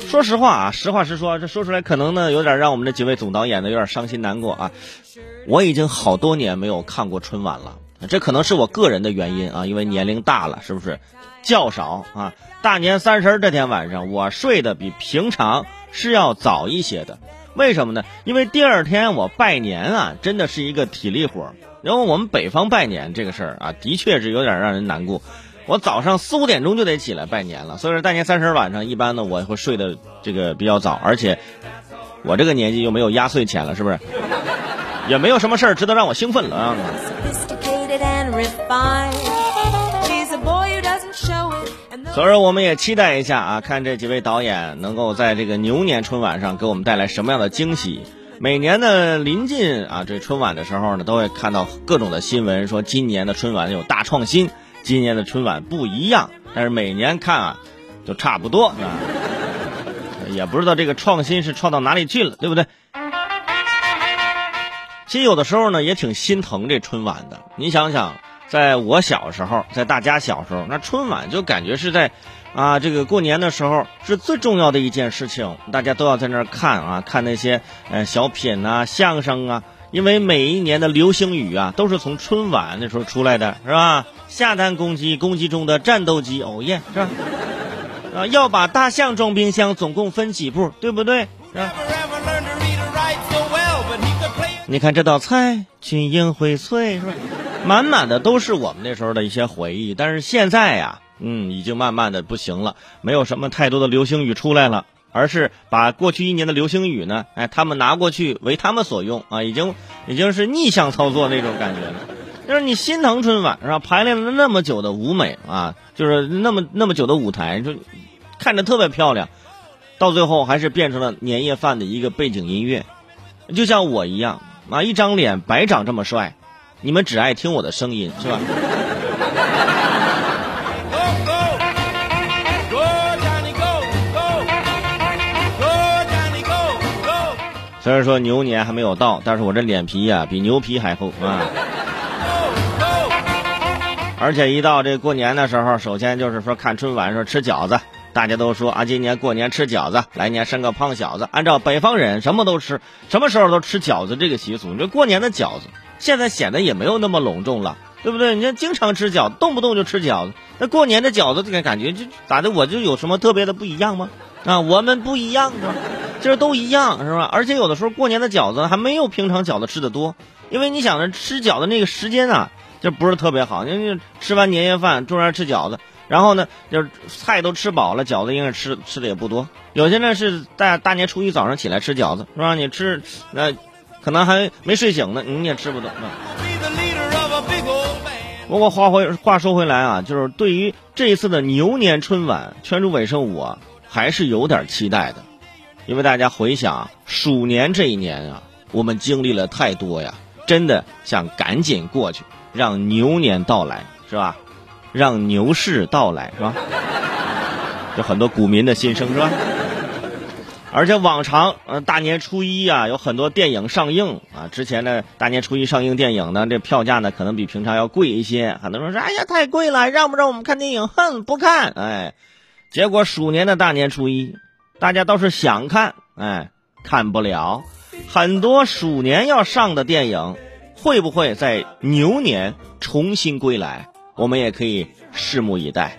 说实话啊，实话实说，这说出来可能呢有点让我们这几位总导演呢有点伤心难过啊。我已经好多年没有看过春晚了，这可能是我个人的原因啊，因为年龄大了，是不是？觉少啊，大年三十这天晚上我睡得比平常是要早一些的。为什么呢？因为第二天我拜年啊，真的是一个体力活。然后我们北方拜年这个事儿啊，的确是有点让人难过。我早上四五点钟就得起来拜年了，所以说大年三十晚上一般呢我会睡得这个比较早，而且我这个年纪又没有压岁钱了，是不是？也没有什么事儿值得让我兴奋了啊。所以说，我们也期待一下啊，看这几位导演能够在这个牛年春晚上给我们带来什么样的惊喜。每年呢，临近啊这春晚的时候呢，都会看到各种的新闻，说今年的春晚有大创新，今年的春晚不一样。但是每年看啊，都差不多啊，也不知道这个创新是创到哪里去了，对不对？其实有的时候呢，也挺心疼这春晚的。你想想。在我小时候，在大家小时候，那春晚就感觉是在，啊，这个过年的时候是最重要的一件事情，大家都要在那儿看啊，看那些呃小品啊、相声啊，因为每一年的流星雨啊，都是从春晚那时候出来的，是吧？下蛋公鸡，公鸡中的战斗机，哦耶，是吧？啊，要把大象装冰箱，总共分几步，对不对？是吧？你看这道菜，群英荟萃，是吧？满满的都是我们那时候的一些回忆，但是现在呀，嗯，已经慢慢的不行了，没有什么太多的流星雨出来了，而是把过去一年的流星雨呢，哎，他们拿过去为他们所用啊，已经已经是逆向操作那种感觉了。就是你心疼春晚是吧？排练了那么久的舞美啊，就是那么那么久的舞台，就看着特别漂亮，到最后还是变成了年夜饭的一个背景音乐，就像我一样啊，一张脸白长这么帅。你们只爱听我的声音，是吧？虽然说牛年还没有到，但是我这脸皮呀比牛皮还厚啊！而且一到这过年的时候，首先就是说看春晚时候吃饺子，大家都说啊，今年过年吃饺子，来年生个胖小子。按照北方人什么都吃，什么时候都吃饺子这个习俗，你说过年的饺子。现在显得也没有那么隆重了，对不对？你看，经常吃饺子，动不动就吃饺子。那过年的饺子，这个感觉就咋的？我就有什么特别的不一样吗？啊，我们不一样是吧？就是都一样是吧？而且有的时候过年的饺子还没有平常饺子吃的多，因为你想着吃饺子那个时间啊，就不是特别好。因为吃完年夜饭，中间吃饺子，然后呢，就是菜都吃饱了，饺子应该吃吃的也不多。有些呢是大大年初一早上起来吃饺子，是吧？你吃那。可能还没睡醒呢，你也吃不懂。不过话回话说回来啊，就是对于这一次的牛年春晚，圈主尾声我还是有点期待的，因为大家回想鼠年这一年啊，我们经历了太多呀，真的想赶紧过去，让牛年到来，是吧？让牛市到来，是吧？有很多股民的心声，是吧？而且往常，呃，大年初一啊，有很多电影上映啊。之前呢，大年初一上映电影呢，这票价呢可能比平常要贵一些。很多人说：“哎呀，太贵了，让不让我们看电影？”哼，不看。哎，结果鼠年的大年初一，大家倒是想看，哎，看不了。很多鼠年要上的电影，会不会在牛年重新归来？我们也可以拭目以待。